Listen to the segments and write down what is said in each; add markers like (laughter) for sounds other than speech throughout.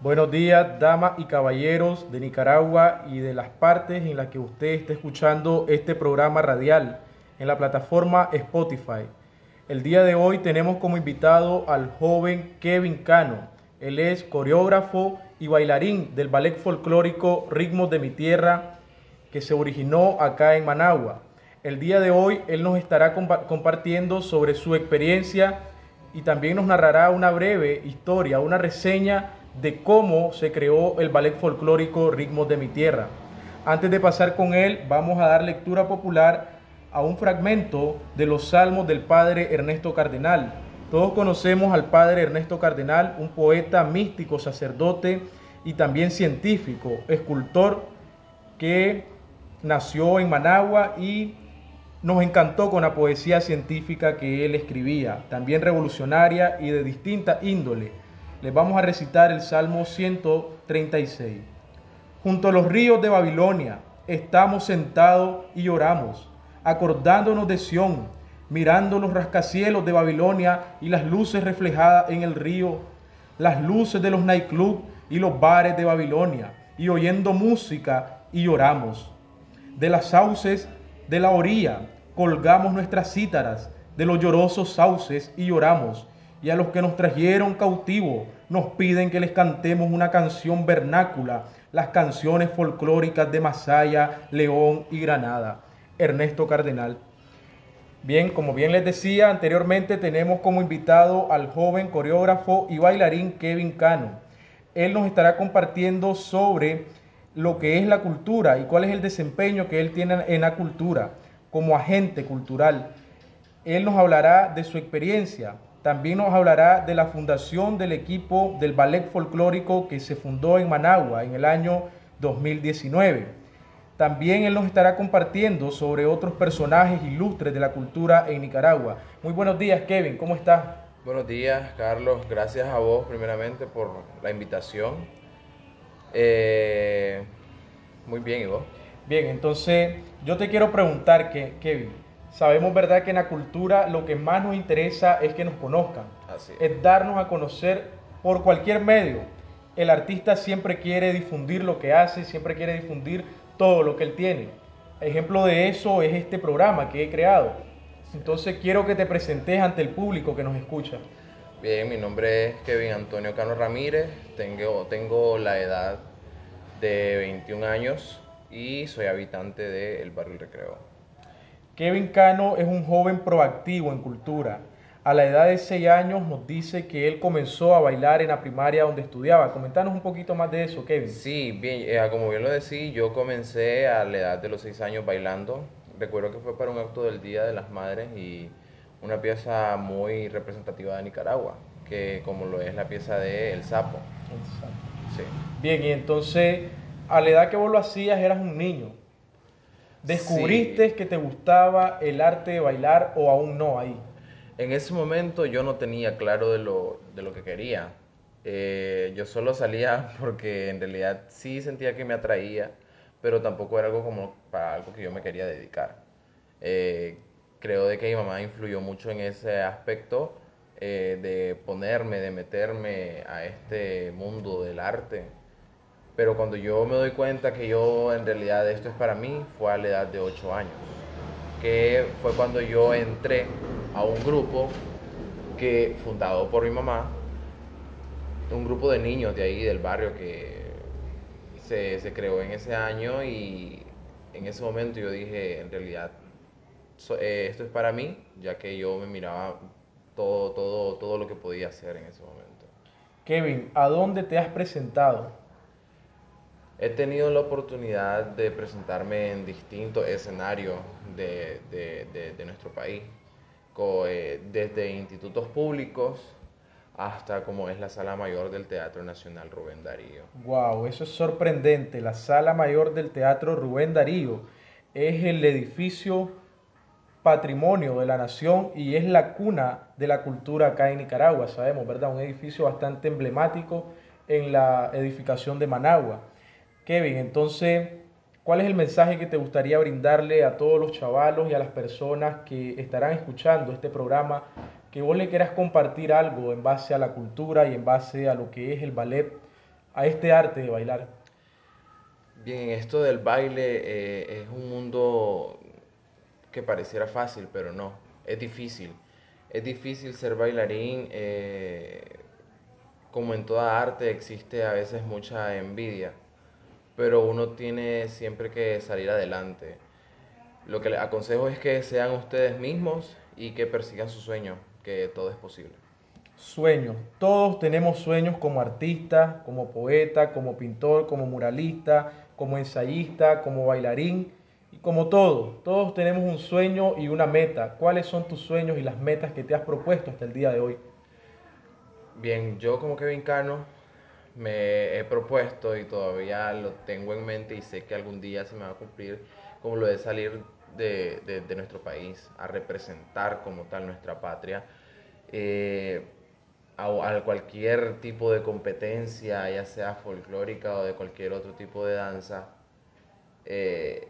Buenos días, damas y caballeros de Nicaragua y de las partes en las que usted esté escuchando este programa radial en la plataforma Spotify. El día de hoy tenemos como invitado al joven Kevin Cano. Él es coreógrafo y bailarín del ballet folclórico Ritmos de mi Tierra que se originó acá en Managua. El día de hoy él nos estará compartiendo sobre su experiencia y también nos narrará una breve historia, una reseña de cómo se creó el ballet folclórico Ritmos de mi Tierra. Antes de pasar con él, vamos a dar lectura popular a un fragmento de los salmos del padre Ernesto Cardenal. Todos conocemos al padre Ernesto Cardenal, un poeta místico, sacerdote y también científico, escultor que nació en Managua y nos encantó con la poesía científica que él escribía, también revolucionaria y de distinta índole les vamos a recitar el Salmo 136. Junto a los ríos de Babilonia estamos sentados y lloramos, acordándonos de Sión, mirando los rascacielos de Babilonia y las luces reflejadas en el río, las luces de los nightclubs y los bares de Babilonia, y oyendo música y lloramos. De las sauces de la orilla colgamos nuestras cítaras, de los llorosos sauces y lloramos y a los que nos trajeron cautivos nos piden que les cantemos una canción vernácula, las canciones folclóricas de Masaya, León y Granada. Ernesto Cardenal. Bien, como bien les decía anteriormente, tenemos como invitado al joven coreógrafo y bailarín Kevin Cano. Él nos estará compartiendo sobre lo que es la cultura y cuál es el desempeño que él tiene en la cultura como agente cultural. Él nos hablará de su experiencia, también nos hablará de la fundación del equipo del ballet folclórico que se fundó en Managua en el año 2019. También él nos estará compartiendo sobre otros personajes ilustres de la cultura en Nicaragua. Muy buenos días, Kevin, ¿cómo estás? Buenos días, Carlos. Gracias a vos primeramente por la invitación. Eh, muy bien, ¿y vos? Bien, entonces yo te quiero preguntar, que, Kevin, Sabemos, ¿verdad?, que en la cultura lo que más nos interesa es que nos conozcan. es. darnos a conocer por cualquier medio. El artista siempre quiere difundir lo que hace, siempre quiere difundir todo lo que él tiene. Ejemplo de eso es este programa que he creado. Entonces quiero que te presentes ante el público que nos escucha. Bien, mi nombre es Kevin Antonio Cano Ramírez, tengo, tengo la edad de 21 años y soy habitante del barrio Recreo. Kevin Cano es un joven proactivo en cultura. A la edad de 6 años nos dice que él comenzó a bailar en la primaria donde estudiaba. Comentanos un poquito más de eso, Kevin. Sí, bien, eh, como bien lo decía, yo comencé a la edad de los 6 años bailando. Recuerdo que fue para un acto del Día de las Madres y una pieza muy representativa de Nicaragua, que como lo es la pieza de El Sapo. El Sapo. Sí. Bien, y entonces, a la edad que vos lo hacías, eras un niño. ¿Descubriste que te gustaba el arte de bailar o aún no ahí? En ese momento yo no tenía claro de lo, de lo que quería. Eh, yo solo salía (laughs) porque en realidad sí sentía que me atraía, pero tampoco era algo como para algo que yo me quería dedicar. Eh, creo de que mi mamá influyó mucho en ese aspecto eh, de ponerme, de meterme a este mundo del arte pero cuando yo me doy cuenta que yo en realidad esto es para mí, fue a la edad de 8 años, que fue cuando yo entré a un grupo que fundado por mi mamá, un grupo de niños de ahí del barrio que se, se creó en ese año y en ese momento yo dije, en realidad, eh, esto es para mí, ya que yo me miraba todo, todo, todo lo que podía hacer en ese momento. Kevin, ¿a dónde te has presentado? He tenido la oportunidad de presentarme en distintos escenarios de, de, nuestro país, eh, desde institutos públicos hasta como es la Sala Mayor del Teatro Nacional Rubén Darío. Wow, eso es sorprendente. La Sala Mayor del Teatro Rubén Darío es el edificio patrimonio de la nación y es la cuna de la cultura acá en Nicaragua, sabemos, ¿verdad? Un edificio bastante emblemático en la edificación de Managua. Kevin, entonces, ¿cuál es el mensaje que te gustaría brindarle a todos los chavalos y a las personas que estarán escuchando este programa? Que vos le quieras compartir algo en base a la cultura y en base a lo que es el ballet a este arte de bailar? Bien, esto del baile eh, es un mundo que pareciera fácil, pero no, es difícil. Es difícil ser bailarín, eh, como en toda arte existe a veces mucha envidia, pero uno tiene siempre que salir adelante. Lo que les aconsejo es que sean ustedes mismos y que persigan su sueño, que todo es posible. Sueños. Todos tenemos sueños como artista, como poeta, como pintor, como muralista, como ensayista, como bailarín y como todo. Todos tenemos un sueño y una meta. ¿Cuáles son tus sueños y las metas que te has propuesto hasta el día de hoy? Bien, yo como Kevin Cano me he propuesto y todavía lo tengo en mente y sé que algún día se me va a cumplir como lo de salir de, de, nuestro país a representar como tal nuestra patria. Eh, a, cualquier tipo de competencia, ya sea folclórica o de cualquier otro tipo de danza. Eh,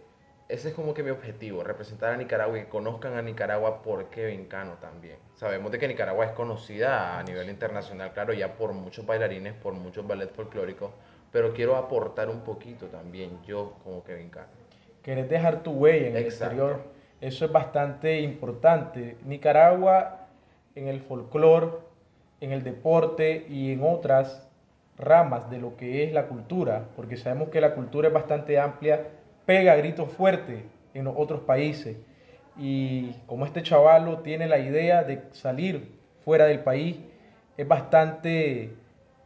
ese es como que mi objetivo, representar a Nicaragua y que conozcan a Nicaragua por Kevin Cano también. Sabemos de que Nicaragua es conocida a nivel internacional, claro, ya por muchos bailarines, por muchos ballet folclóricos, pero quiero aportar un poquito también yo como Kevin Cano. Querés dejar tu huella en el exterior, eso es bastante importante. Nicaragua en el folclore en el deporte y en otras ramas de lo que es la cultura, porque sabemos que la cultura es bastante amplia, pega gritos fuertes en otros países. Y como este chavalo tiene la idea de salir fuera del país, es bastante,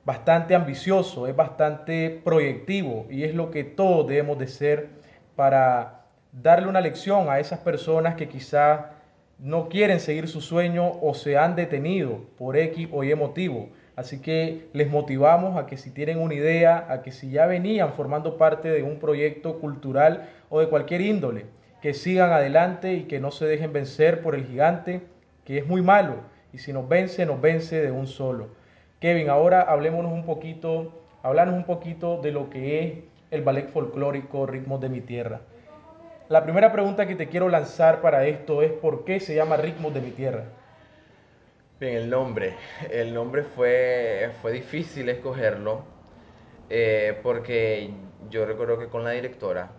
bastante ambicioso, es bastante proyectivo y es lo que todos debemos de ser para darle una lección a esas personas que quizás no quieren seguir su sueño o se han detenido por X o Y motivo. Así que les motivamos a que si tienen una idea, a que si ya venían formando parte de un proyecto cultural o de cualquier índole, que sigan adelante y que no se dejen vencer por el gigante, que es muy malo. Y si nos vence, nos vence de un solo. Kevin, ahora hablémonos un poquito, hablarnos un poquito de lo que es el ballet folclórico Ritmos de mi Tierra. La primera pregunta que te quiero lanzar para esto es ¿por qué se llama Ritmos de mi Tierra? Bien, el nombre. El nombre fue, fue difícil escogerlo eh, porque yo recuerdo que con la directora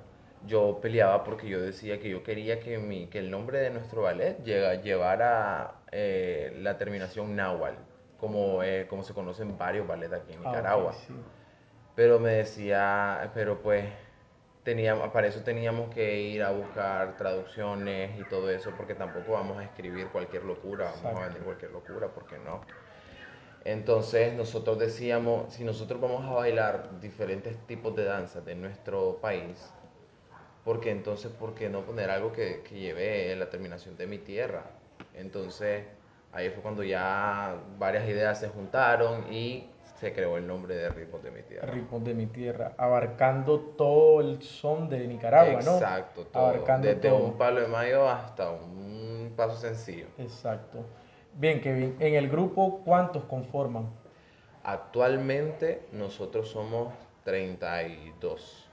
yo peleaba porque yo decía que yo quería que, mi, que el nombre de nuestro ballet llega, llevara eh, la terminación náhuatl, como, eh, como se conocen varios ballets aquí en ah, Nicaragua. Pero me decía, pero pues teníamos, para eso teníamos que ir a buscar traducciones y todo eso, porque tampoco vamos a escribir cualquier locura, vamos a vender cualquier locura, porque no. Entonces nosotros decíamos, si nosotros vamos a bailar diferentes tipos de danzas de nuestro país, porque entonces, ¿por qué no poner algo que, que lleve la terminación de mi tierra? Entonces, ahí fue cuando ya varias ideas se juntaron y se creó el nombre de Ritmos de mi tierra. Ritmos de mi tierra, abarcando todo el son de Nicaragua, ¿no? Exacto, todo. Abarcando Desde un palo de mayo hasta un paso sencillo. Exacto. Bien, Kevin, en el grupo, ¿cuántos conforman? Actualmente nosotros somos 32.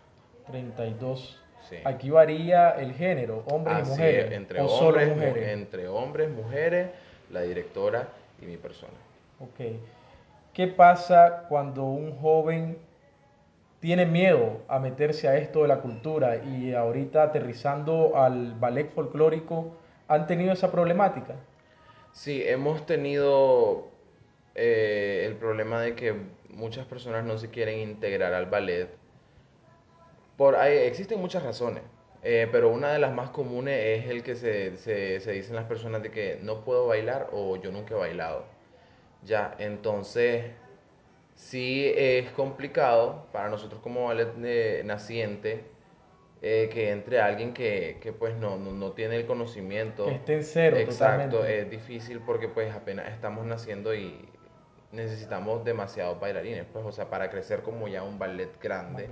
32. Sí. Aquí varía el género, hombres y mujeres. entre, hombres, mujeres. entre hombres, mujeres, la directora y mi persona. Ok. ¿Qué pasa cuando un joven tiene miedo a meterse a esto de la cultura y ahorita aterrizando al ballet folclórico han tenido esa problemática? Sí, hemos tenido eh, el problema de que muchas personas no se quieren integrar al ballet. Por, existen muchas razones, eh, pero una de las más comunes es el que se, se, se dicen las personas de que no puedo bailar o yo nunca he bailado. Ya, entonces sí es complicado para nosotros como ballet eh, naciente eh, que entre alguien que, que pues no, no, tiene el conocimiento. Que esté en cero. Exacto, es difícil porque pues apenas estamos naciendo y necesitamos demasiados bailarines, pues o sea, para crecer como ya un ballet grande.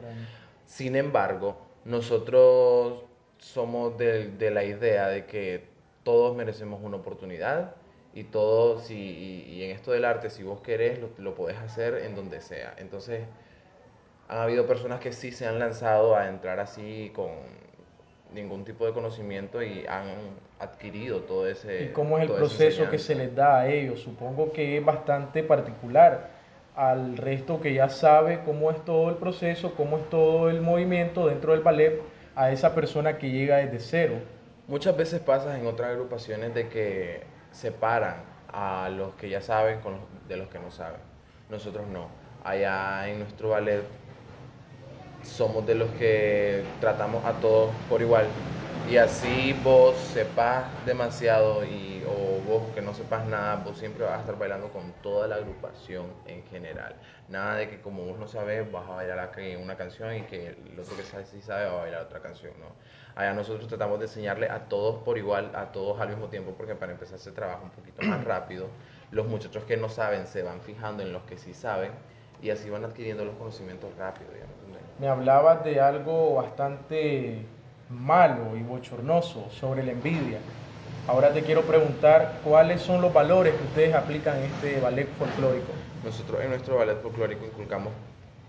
Sin embargo, nosotros somos de, de la idea de que todos merecemos una oportunidad y todo, si, y, en esto del arte, si vos querés, lo, lo podés hacer en donde sea. Entonces, han habido personas que sí se han lanzado a entrar así con ningún tipo de conocimiento y han adquirido todo ese... ¿Y cómo es el proceso que se les da a ellos? Supongo que es bastante particular al resto que ya sabe cómo es todo el proceso, cómo es todo el movimiento dentro del ballet, a esa persona que llega desde cero. Muchas veces pasa en otras agrupaciones de que separan a los que ya saben con de los que no saben. Nosotros no. Allá en nuestro ballet somos de los que tratamos a todos por igual. Y así vos sepas demasiado y, o vos que no sepas nada, vos siempre vas a estar bailando con toda la agrupación en general. Nada de que como vos no sabes, vas a bailar una canción y que el otro que sabe, sí sabe va a bailar otra canción, ¿no? Allá nosotros tratamos de enseñarle a todos por igual, a todos al mismo tiempo, porque para empezar se trabaja un poquito más rápido. Los muchachos que no saben se van fijando en los que sí saben y así van adquiriendo los conocimientos rápido. Me hablabas de algo bastante malo y bochornoso sobre la envidia. Ahora te quiero preguntar cuáles son los valores que ustedes aplican en este ballet folclórico. Nosotros en nuestro ballet folclórico inculcamos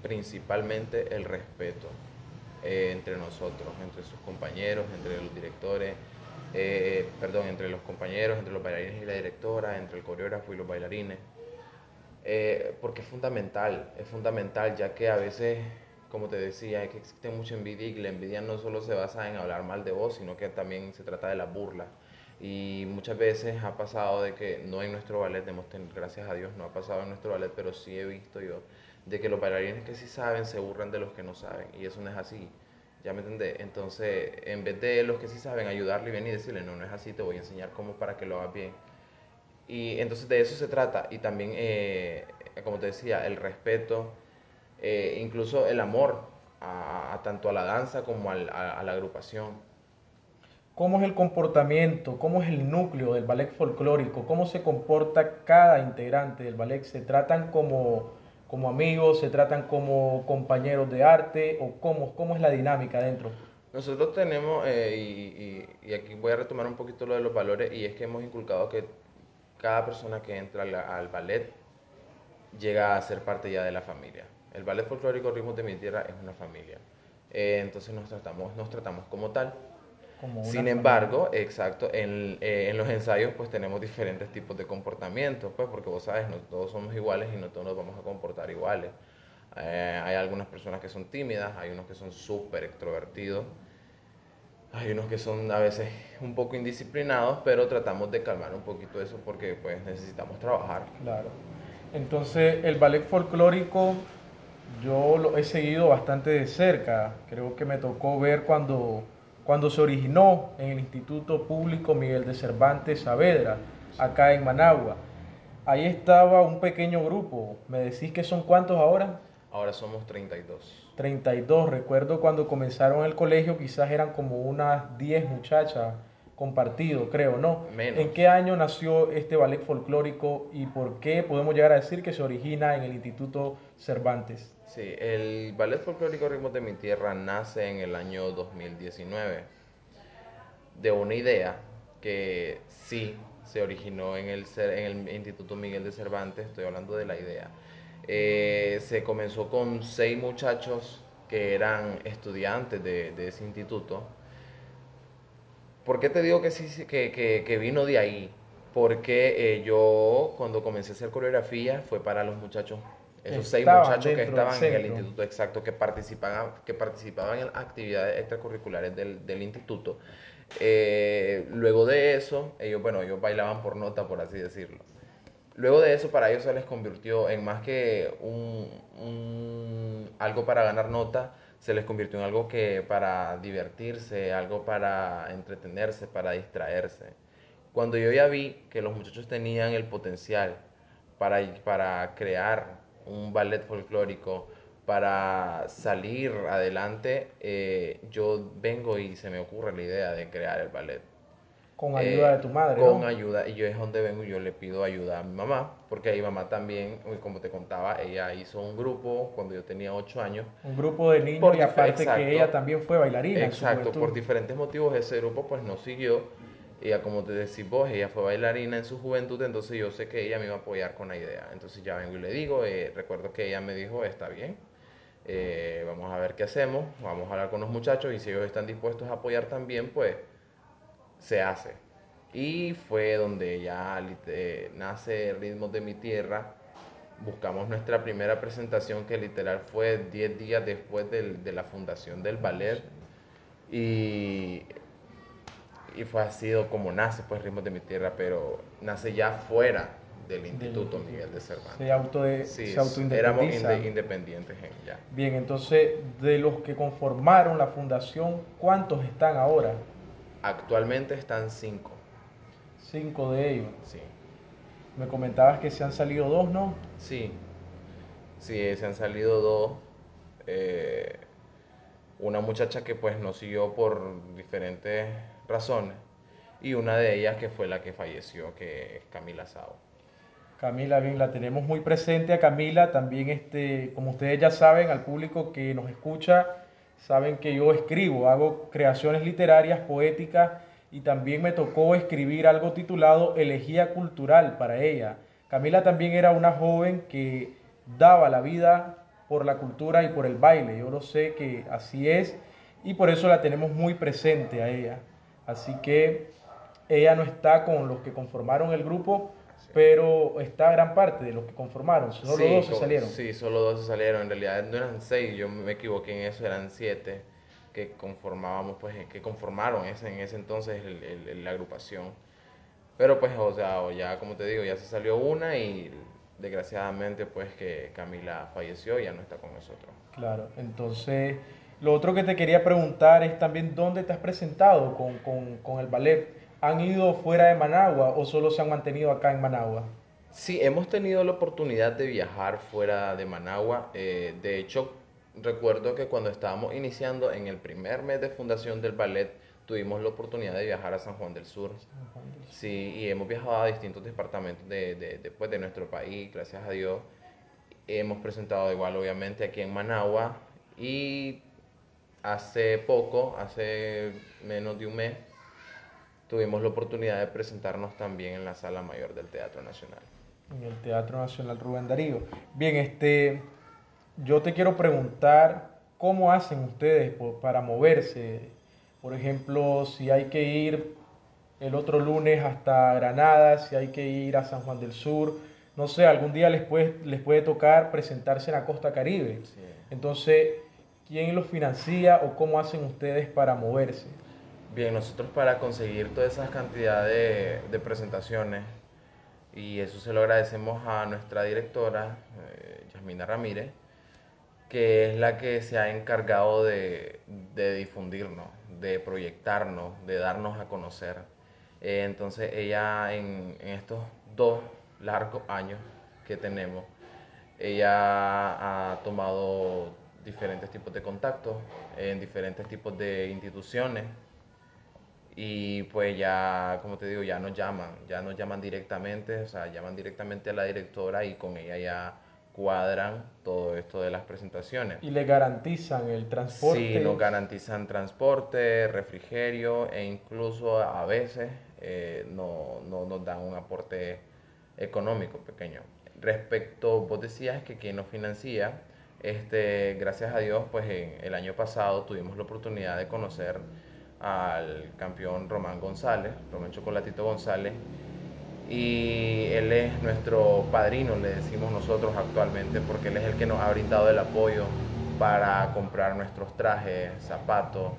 principalmente el respeto eh, entre nosotros, entre sus compañeros, entre los directores, eh, perdón, entre los compañeros, entre los bailarines y la directora, entre el coreógrafo y los bailarines. Eh, porque es fundamental, es fundamental ya que a veces como te decía, es que existe mucha envidia y la envidia no solo se basa en hablar mal de vos, sino que también se trata de la burla. Y muchas veces ha pasado de que no en nuestro ballet, gracias a Dios no ha pasado en nuestro ballet, pero sí he visto yo de que los bailarines que sí saben se burlan de los que no saben. Y eso no es así. ¿Ya me entendés? Entonces, en vez de los que sí saben ayudarle bien y decirle, no, no es así, te voy a enseñar cómo para que lo hagas bien. Y entonces de eso se trata. Y también, eh, como te decía, el respeto eh, incluso el amor a, tanto a la danza como a, la agrupación. ¿Cómo es el comportamiento? ¿Cómo es el núcleo del ballet folclórico? ¿Cómo se comporta cada integrante del ballet? ¿Se tratan como, como amigos? ¿Se tratan como compañeros de arte? ¿O cómo, cómo es la dinámica dentro? Nosotros tenemos, eh, y, aquí voy a retomar un poquito lo de los valores, y es que hemos inculcado que cada persona que entra al ballet llega a ser parte ya de la familia. El ballet folclórico Ritmos de mi Tierra es una familia. Eh, entonces nos tratamos, nos tratamos como tal. Sin embargo, exacto, en, eh, en, los ensayos pues tenemos diferentes tipos de comportamientos, pues porque vos sabes, no todos somos iguales y no todos nos vamos a comportar iguales. Eh, hay algunas personas que son tímidas, hay unos que son súper extrovertidos, hay unos que son a veces un poco indisciplinados, pero tratamos de calmar un poquito eso porque pues necesitamos trabajar. Claro. Entonces el ballet folclórico yo lo he seguido bastante de cerca. Creo que me tocó ver cuando, cuando se originó en el Instituto Público Miguel de Cervantes Saavedra, acá en Managua. Ahí estaba un pequeño grupo. ¿Me decís que son cuántos ahora? Ahora somos 32. 32. Recuerdo cuando comenzaron el colegio, quizás eran como unas 10 muchachas compartido, creo, ¿no? ¿En qué año nació este ballet folclórico y por qué podemos llegar a decir que se origina en el Instituto Cervantes? Sí, el ballet folclórico Ritmos de mi Tierra nace en el año 2019 de una idea que sí se originó en el, en el Instituto Miguel de Cervantes, estoy hablando de la idea. Eh, se comenzó con seis muchachos que eran estudiantes de, de ese instituto ¿Por qué te digo que sí, que, que, vino de ahí? Porque eh, yo cuando comencé a hacer coreografía fue para los muchachos, esos seis muchachos que estaban en el instituto exacto, que participaban, que participaban en actividades extracurriculares del, del instituto. Eh, luego de eso, ellos, bueno, ellos bailaban por nota, por así decirlo. Luego de eso, para ellos se les convirtió en más que un, un algo para ganar nota, se les convirtió en algo que para divertirse, algo para entretenerse, para distraerse. Cuando yo ya vi que los muchachos tenían el potencial para, para crear un ballet folclórico, para salir adelante, eh, yo vengo y se me ocurre la idea de crear el ballet. Con ayuda de tu madre. Con ayuda, y yo es donde vengo y yo le pido ayuda a mi mamá, porque ahí mamá también, como te contaba, ella hizo un grupo cuando yo tenía 8 años. Un grupo de niños y aparte que ella también fue bailarina. Exacto, por diferentes motivos ese grupo pues no siguió. Ella, como te decís vos, ella fue bailarina en su juventud, entonces yo sé que ella me iba a apoyar con la idea. Entonces ya vengo y le digo, eh, recuerdo que ella me dijo, está bien, eh, vamos a ver qué hacemos, vamos a hablar con los muchachos y si ellos están dispuestos a apoyar también, pues se hace. Y fue donde ya eh, nace Ritmos de mi Tierra buscamos nuestra primera presentación que literal fue 10 días después del- de la fundación del ballet y, y fue así como nace pues Ritmos de mi Tierra, pero nace ya fuera del Instituto. Miguel de Cervantes. Se, auto Sí, se éramos autoindependiza. inde- independientes en- ya. Bien, entonces, de los que conformaron la fundación, ¿cuántos están ahora? Actualmente están cinco, Cinco de ellos. sí. Me comentabas que se han salido dos, ¿no? Sí, sí, se han salido dos. eh, una muchacha que pues nos siguió por diferentes razones y una de ellas que fue la que falleció, que es Camila Sao. Camila, bien, la tenemos muy presente a Camila. También, este, como ustedes ya saben, al público que nos escucha, saben que yo escribo, hago creaciones literarias, poéticas y también me tocó escribir algo titulado Elegía Cultural para ella. Camila también era una joven que daba la vida por la cultura y por el baile. Yo lo sé que así es y por eso la tenemos muy presente a ella. Así que ella no está con los que conformaron el grupo, pero está gran parte de los que conformaron. Solo Sí, dos se salieron. Sí, solo dos se salieron. En realidad no eran seis, yo me equivoqué en eso, eran siete que conformábamos, pues, que conformaron ese, en ese entonces el- el- la agrupación. Pero pues, o sea, ya como te digo, ya se salió una y desgraciadamente pues que Camila falleció y ya no está con nosotros. Claro, entonces lo otro que te quería preguntar es también dónde te has presentado con, con- con el ballet. ¿Han ido fuera de Managua o solo se han mantenido acá en Managua? Sí, hemos tenido la oportunidad de viajar fuera de Managua. eh, de hecho, recuerdo que cuando estábamos iniciando en el primer mes de fundación del ballet, tuvimos la oportunidad de viajar a San Juan del Sur. Sí, y hemos viajado a distintos departamentos de, de, de, pues, de nuestro país, gracias a Dios. Hemos presentado igual, obviamente, aquí en Managua. Y hace poco, hace menos de un mes, tuvimos la oportunidad de presentarnos también en la Sala Mayor del Teatro Nacional. En el Teatro Nacional Rubén Darío. Bien, este, yo te quiero preguntar cómo hacen ustedes para moverse. Por ejemplo, si hay que ir el otro lunes hasta Granada, si hay que ir a San Juan del Sur, no sé, algún día les puede, les puede tocar presentarse en la costa caribe. Sí. Entonces, ¿quién los financia o cómo hacen ustedes para moverse? Bien, nosotros para conseguir toda esa cantidad de, presentaciones, y eso se lo agradecemos a nuestra directora, eh, Yasmina Ramírez, que es la que se ha encargado de, de difundirnos, de proyectarnos, de darnos a conocer. Eh, entonces ella en, en estos dos largos años que tenemos, ella ha tomado diferentes tipos de contactos en diferentes tipos de instituciones y pues ya, como te digo, ya nos llaman, ya nos llaman directamente, o sea, llaman directamente a la directora y con ella ya cuadran todo esto de las presentaciones. Y le garantizan el transporte. Sí, nos garantizan transporte, refrigerio e incluso a veces eh, no, no nos dan un aporte económico pequeño. Respecto, vos decías que quien nos financia, este, gracias a Dios, pues en el año pasado tuvimos la oportunidad de conocer al campeón Román González, Román Chocolatito González, y él es nuestro padrino, le decimos nosotros actualmente, porque él es el que nos ha brindado el apoyo para comprar nuestros trajes, zapatos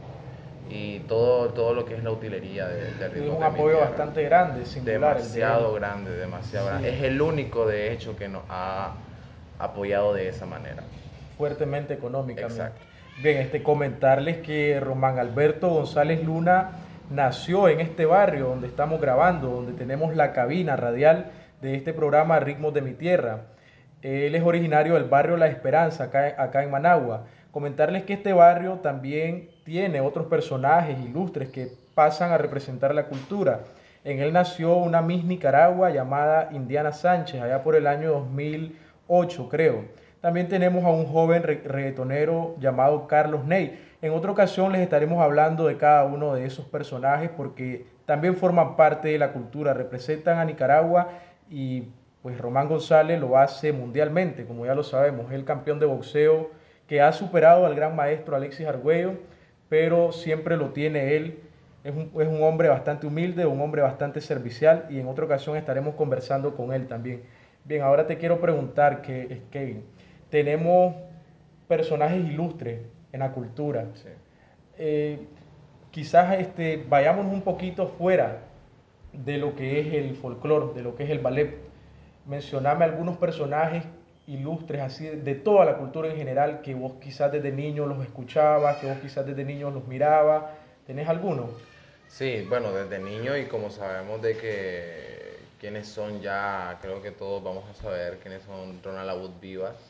y todo, todo lo que es la utilería de, de Es Ritmos un de apoyo Tierra. bastante grande, singular. el. Demasiado grande, demasiado Sí. grande. Es el único, de hecho, que nos ha apoyado de esa manera. fuertemente económicamente. Exacto. Bien, este, comentarles que Román Alberto González Luna nació en este barrio donde estamos grabando, donde tenemos la cabina radial de este programa Ritmos de mi Tierra. Él es originario del barrio La Esperanza, acá, acá en Managua. Comentarles que este barrio también tiene otros personajes ilustres que pasan a representar la cultura. En él nació una Miss Nicaragua llamada Indiana Sánchez, allá por el año 2008, creo. También tenemos a un joven re- reggaetonero llamado Carlos Ney. En otra ocasión les estaremos hablando de cada uno de esos personajes porque también forman parte de la cultura, representan a Nicaragua y pues Román González lo hace mundialmente, como ya lo sabemos, es el campeón de boxeo que ha superado al gran maestro Alexis Argüello, pero siempre lo tiene él. Es un, es un hombre bastante humilde, un hombre bastante servicial y en otra ocasión estaremos conversando con él también. Bien, ahora te quiero preguntar, que, Kevin, tenemos personajes ilustres en la cultura. Eh, quizás este, vayamos un poquito fuera de lo que es el folclore, de lo que es el ballet. Mencioname algunos personajes ilustres así de toda la cultura en general que vos quizás desde niño los escuchabas, que vos quizás desde niño los mirabas. ¿Tenés alguno? Sí, bueno, desde niño y como sabemos de que quiénes son ya, creo que todos vamos a saber quiénes son Ronald Abud Vivas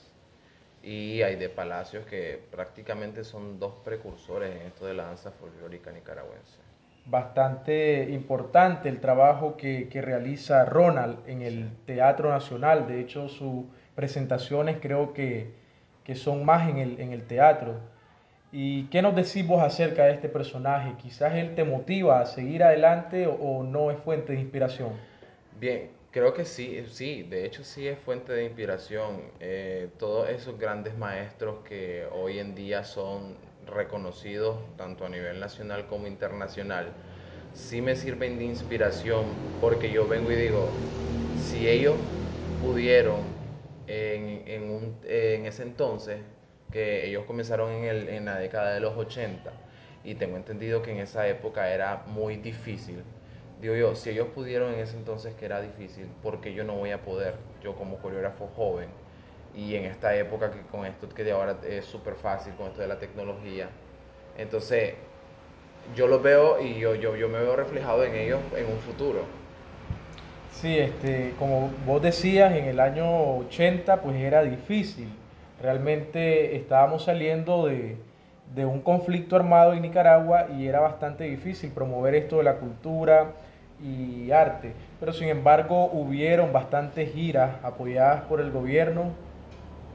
y Aide Palacios, que prácticamente son dos precursores en esto de la danza folclórica nicaragüense. Bastante importante el trabajo que, que realiza Ronald en el Teatro Nacional. De hecho, sus presentaciones creo que, que son más en el, en el teatro. ¿Y qué nos decís vos acerca de este personaje? ¿Quizás él te motiva a seguir adelante o, no es fuente de inspiración? Bien, creo que sí, sí, de hecho sí es fuente de inspiración. Eh, todos esos grandes maestros que hoy en día son reconocidos tanto a nivel nacional como internacional, sí me sirven de inspiración porque yo vengo y digo, si ellos pudieron en, en, en ese entonces, que ellos comenzaron en, el, en la década de los 80 y tengo entendido que en esa época era muy difícil. Digo yo, si ellos pudieron en ese entonces que era difícil, ¿por qué yo no voy a poder? Yo como coreógrafo joven y en esta época que con esto que de ahora es súper fácil, con esto de la tecnología. Entonces, yo los veo y yo, yo, yo me veo reflejado en ellos en un futuro. Sí, este, como vos decías, en el año 80 pues era difícil Realmente estábamos saliendo de, un conflicto armado en Nicaragua y era bastante difícil promover esto de la cultura y arte. Pero sin embargo hubieron bastantes giras apoyadas por el gobierno,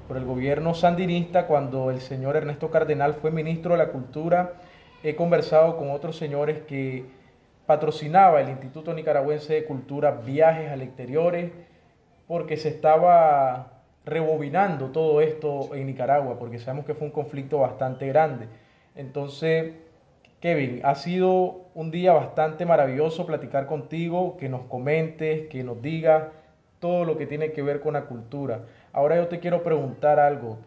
por el gobierno sandinista cuando el señor Ernesto Cardenal fue ministro de la Cultura. He conversado con otros señores que patrocinaba el Instituto Nicaragüense de Cultura viajes al exterior porque se estaba rebobinando todo esto en Nicaragua, porque sabemos que fue un conflicto bastante grande. Entonces, Kevin, ha sido un día bastante maravilloso platicar contigo, que nos comentes, que nos digas todo lo que tiene que ver con la cultura. Ahora yo te quiero preguntar algo,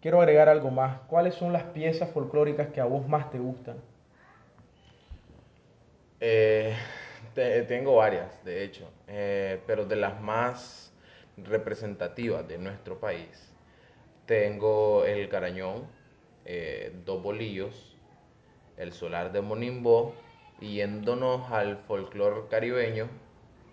quiero agregar algo más. ¿Cuáles son las piezas folclóricas que a vos más te gustan? Eh, tengo varias, de hecho, eh, pero de las más representativas de nuestro país, tengo el Carañón, eh, dos bolillos, el solar de Monimbo yéndonos al folclore caribeño,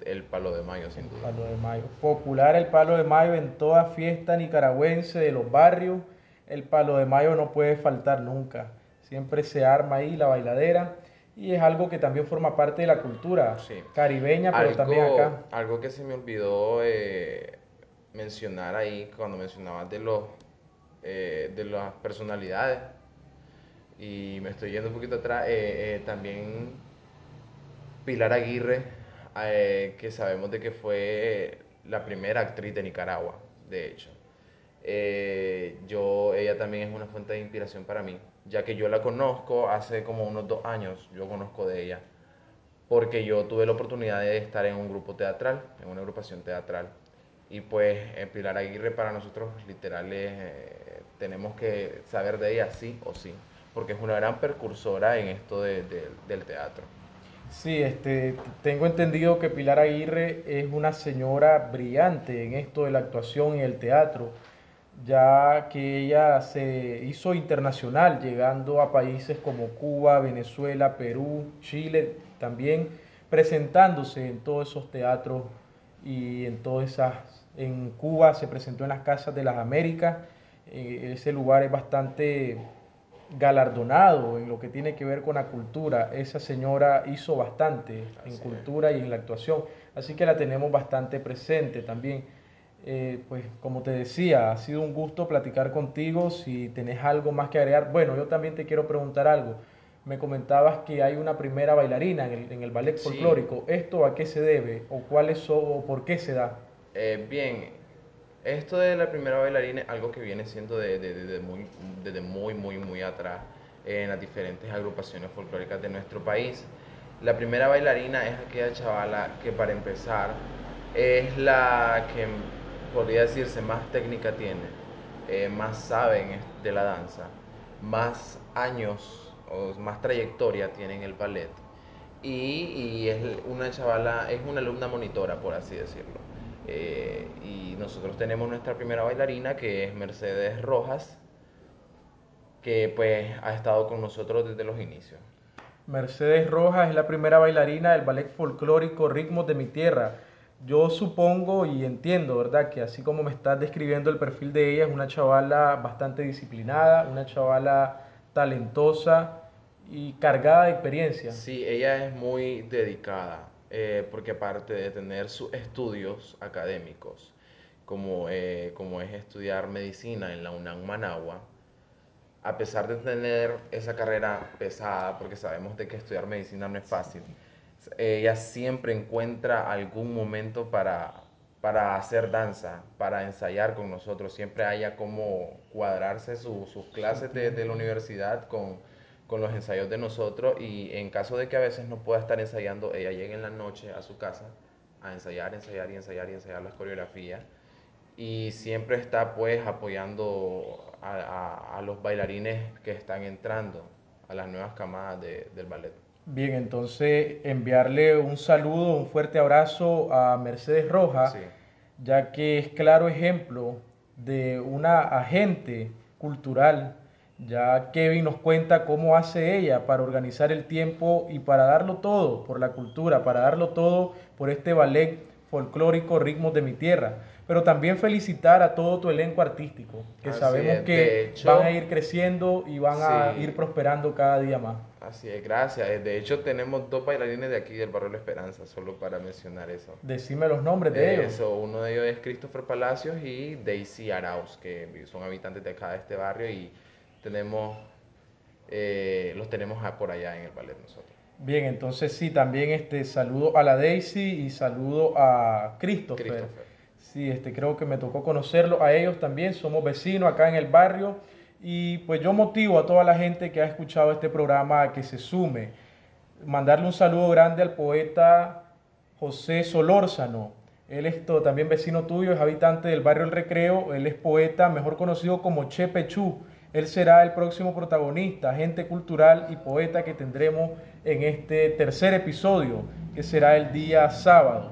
el palo de mayo, sin duda. Palo de mayo. Popular el palo de mayo en toda fiesta nicaragüense de los barrios. El palo de mayo no puede faltar nunca. Siempre se arma ahí la bailadera y es algo que también forma parte de la cultura caribeña, pero también acá. Algo que se me olvidó eh, mencionar ahí, cuando mencionabas de, los, eh, de las personalidades, y me estoy yendo un poquito atrás, eh, también Pilar Aguirre, que sabemos de que fue la primera actriz de Nicaragua, de hecho. yo, ella también es una fuente de inspiración para mí ya que yo la conozco hace como unos dos años, yo conozco de ella, porque yo tuve la oportunidad de estar en un grupo teatral, en una agrupación teatral. Y pues Pilar Aguirre para nosotros literales eh, tenemos que saber de ella sí o sí, porque es una gran percursora en esto del teatro. Sí, este, tengo entendido que Pilar Aguirre es una señora brillante en esto de la actuación y el teatro ya que ella se hizo internacional, llegando a países como Cuba, Venezuela, Perú, Chile, también presentándose en todos esos teatros y en todas esas, en Cuba se presentó en las Casas de las Américas, eh, ese lugar es bastante galardonado en lo que tiene que ver con la cultura. Esa señora hizo bastante en cultura y en la actuación, así que la tenemos bastante presente también. Eh, pues como te decía, ha sido un gusto platicar contigo. Si tenés algo más que agregar, bueno, yo también te quiero preguntar algo. Me comentabas que hay una primera bailarina en el, ballet folclórico. ¿Esto a qué se debe o cuál es o por qué se da? Eh, bien, esto de la primera bailarina es algo que viene siendo desde de, muy, desde muy, muy, muy atrás en las diferentes agrupaciones folclóricas de nuestro país. La primera bailarina es aquella chavala que para empezar es la que podría decirse, más técnica tiene, eh, más saben de la danza, más años o más trayectoria tiene en el ballet. Y, y, es una chavala, es una alumna monitora, por así decirlo. Eh, y nosotros tenemos nuestra primera bailarina, que es Mercedes Rojas, que pues ha estado con nosotros desde los inicios. Mercedes Rojas es la primera bailarina del ballet folclórico Ritmos de mi Tierra. Yo supongo y entiendo, ¿verdad? Que así como me estás describiendo el perfil de ella, es una chavala bastante disciplinada, una chavala talentosa y cargada de experiencia. Sí, ella es muy dedicada, eh, porque aparte de tener sus estudios académicos, como, eh, como es estudiar medicina en la UNAM Managua, a pesar de tener esa carrera pesada, porque sabemos de que estudiar medicina no es fácil, ella siempre encuentra algún momento para, para hacer danza, para ensayar con nosotros. Siempre haya como cuadrarse sus clases de, de, la universidad con, con los ensayos de nosotros y en caso de que a veces no pueda estar ensayando, ella llega en la noche a su casa a ensayar, ensayar y ensayar y ensayar las coreografías y siempre está pues apoyando a, a, los bailarines que están entrando a las nuevas camadas de, del ballet. Bien, entonces enviarle un saludo, un fuerte abrazo a Mercedes Rojas, ya que es claro ejemplo de una agente cultural. Ya Kevin nos cuenta cómo hace ella para organizar el tiempo y para darlo todo por la cultura, para darlo todo por este ballet folclórico Ritmos de mi Tierra pero también felicitar a todo tu elenco artístico, que sabemos que van a ir creciendo y van a ir prosperando cada día más. Así es, gracias. De hecho, tenemos dos bailarines de aquí del barrio La Esperanza, solo para mencionar eso. Decime los nombres de ellos. Eso, uno de ellos es Christopher Palacios y Daisy Arauz, que son habitantes de acá de este barrio y tenemos, eh, los tenemos por allá en el ballet nosotros. Bien, entonces sí, también este saludo a la Daisy y saludo a Christopher. Christopher Sí, este, creo que me tocó conocerlo a ellos también, somos vecinos acá en el barrio y pues yo motivo a toda la gente que ha escuchado este programa a que se sume. Mandarle un saludo grande al poeta José Solórzano. Él es también vecino tuyo, es habitante del barrio El Recreo, él es poeta, mejor conocido como Che Pechú. Él será el próximo protagonista, agente cultural y poeta que tendremos en este tercer episodio, que será el día sábado.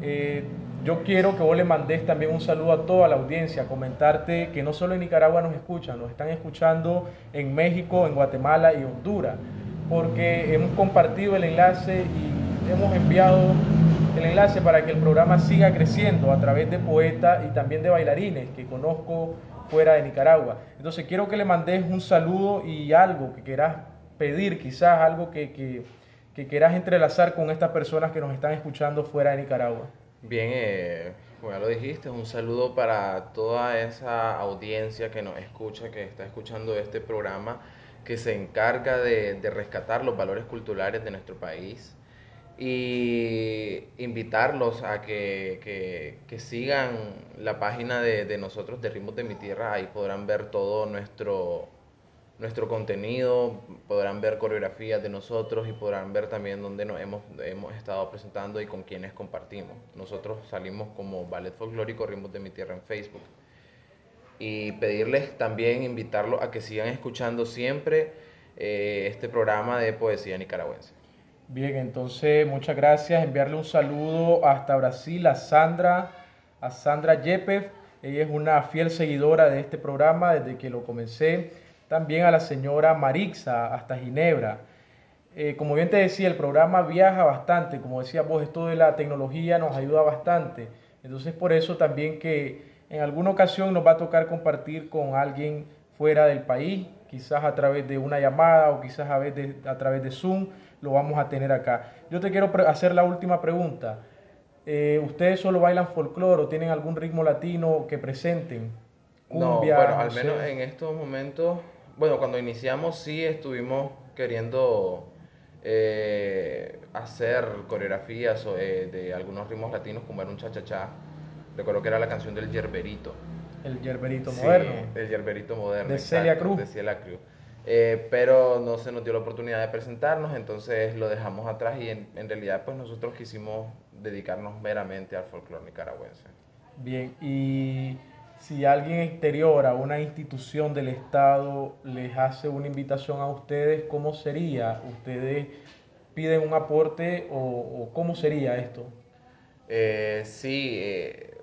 Eh, yo quiero que vos le mandes también un saludo a toda la audiencia, comentarte que no solo en Nicaragua nos escuchan, nos están escuchando en México, en Guatemala y Honduras, porque hemos compartido el enlace y hemos enviado el enlace para que el programa siga creciendo a través de poetas y también de bailarines que conozco fuera de Nicaragua. Entonces quiero que le mandes un saludo y algo que quieras pedir, quizás algo que, que, que quieras entrelazar con estas personas que nos están escuchando fuera de Nicaragua. Bien, eh, como ya lo dijiste, un saludo para toda esa audiencia que nos escucha, que está escuchando este programa, que se encarga de, rescatar los valores culturales de nuestro país y invitarlos a que, sigan la página de, de, nosotros de Ritmos de mi Tierra, ahí podrán ver todo nuestro, nuestro contenido, podrán ver coreografías de nosotros y podrán ver también dónde nos hemos, hemos estado presentando y con quienes compartimos. Nosotros salimos como Ballet Folclórico Ritmos de mi Tierra en Facebook. Y pedirles también, invitarlos a que sigan escuchando siempre eh, este programa de poesía nicaragüense. Bien, entonces muchas gracias. Enviarle un saludo hasta Brasil a Sandra, a Sandra Yepes. Ella es una fiel seguidora de este programa desde que lo comencé también a la señora Marixa hasta Ginebra. Eh, como bien te decía, el programa viaja bastante, como decía vos, esto de la tecnología nos ayuda bastante. Entonces por eso también que en alguna ocasión nos va a tocar compartir con alguien fuera del país, quizás a través de una llamada o quizás a, de, a través de Zoom, lo vamos a tener acá. Yo te quiero hacer la última pregunta. Eh, ¿Ustedes solo bailan folclore o tienen algún ritmo latino que presenten? no, bueno, al menos en estos momentos bueno, cuando iniciamos sí estuvimos queriendo eh, hacer coreografías eh, de algunos ritmos latinos como era un cha-cha-cha. Recuerdo que era la canción del Yerberito. El Yerberito moderno. El Yerberito moderno. De Celia Cruz. De Celia Cruz. Eh, pero no se nos dio la oportunidad de presentarnos, entonces lo dejamos atrás y en, en realidad pues nosotros quisimos dedicarnos meramente al folclore nicaragüense. Bien, y si alguien exterior a una institución del Estado les hace una invitación a ustedes, ¿cómo sería? ¿Ustedes piden un aporte o, o cómo sería esto? Eh, sí, eh,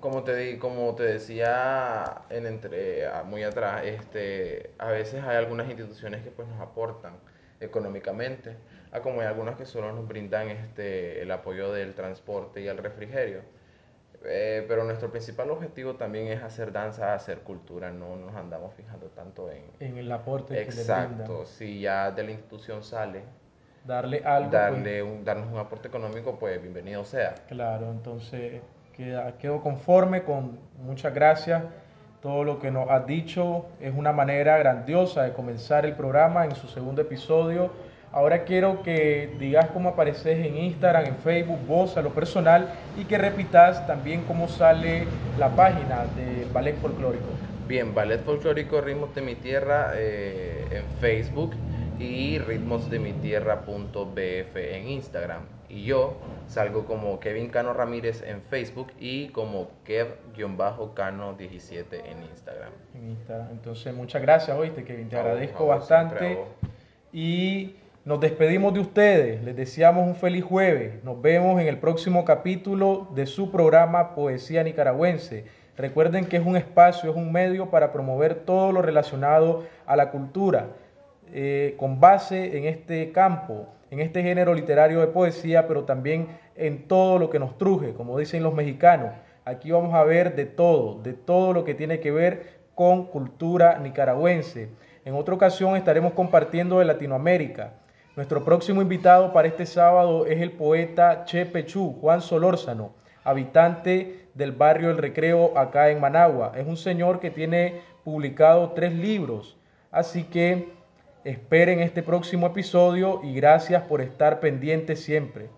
como te, di- como te decía en entre, ah, muy atrás, este, a veces hay algunas instituciones que pues, nos aportan económicamente, a como hay algunas que solo nos brindan este, el apoyo del transporte y el refrigerio. Eh, pero nuestro principal objetivo también es hacer danza, hacer cultura, no nos andamos fijando tanto en... En el aporte que. Exacto, si ya de la institución sale, Darle algo, pues, darle un, darnos un aporte económico, pues bienvenido sea. Claro, entonces quedo conforme con muchas gracias. Todo lo que nos has dicho es una manera grandiosa de comenzar el programa en su segundo episodio. Ahora quiero que digas cómo apareces en Instagram, en Facebook, vos a lo personal y que repitas también cómo sale la página del Ballet Folclórico. Bien, Ballet Folclórico Ritmos de mi Tierra eh, en Facebook y ritmosdemitierra.bf en Instagram. Y yo salgo como Kevin Cano Ramírez en Facebook y como Kev-Cano17 en Instagram. en Instagram. Entonces, muchas gracias, oíste, Kevin. Te A agradezco vos, bastante. Y nos despedimos de ustedes. Les deseamos un feliz jueves. Nos vemos en el próximo capítulo de su programa Poesía Nicaragüense. Recuerden que es un espacio, es un medio para promover todo lo relacionado a la cultura, eh, con base en este campo, en este género literario de poesía, pero también en todo lo que nos truje, como dicen los mexicanos. Aquí vamos a ver de todo, de todo lo que tiene que ver con cultura nicaragüense. En otra ocasión estaremos compartiendo de Latinoamérica. Nuestro próximo invitado para este sábado es el poeta Che Pechú, Juan Solórzano, habitante del barrio El Recreo acá en Managua. Es un señor que tiene publicado tres libros, así que esperen este próximo episodio y gracias por estar pendientes siempre.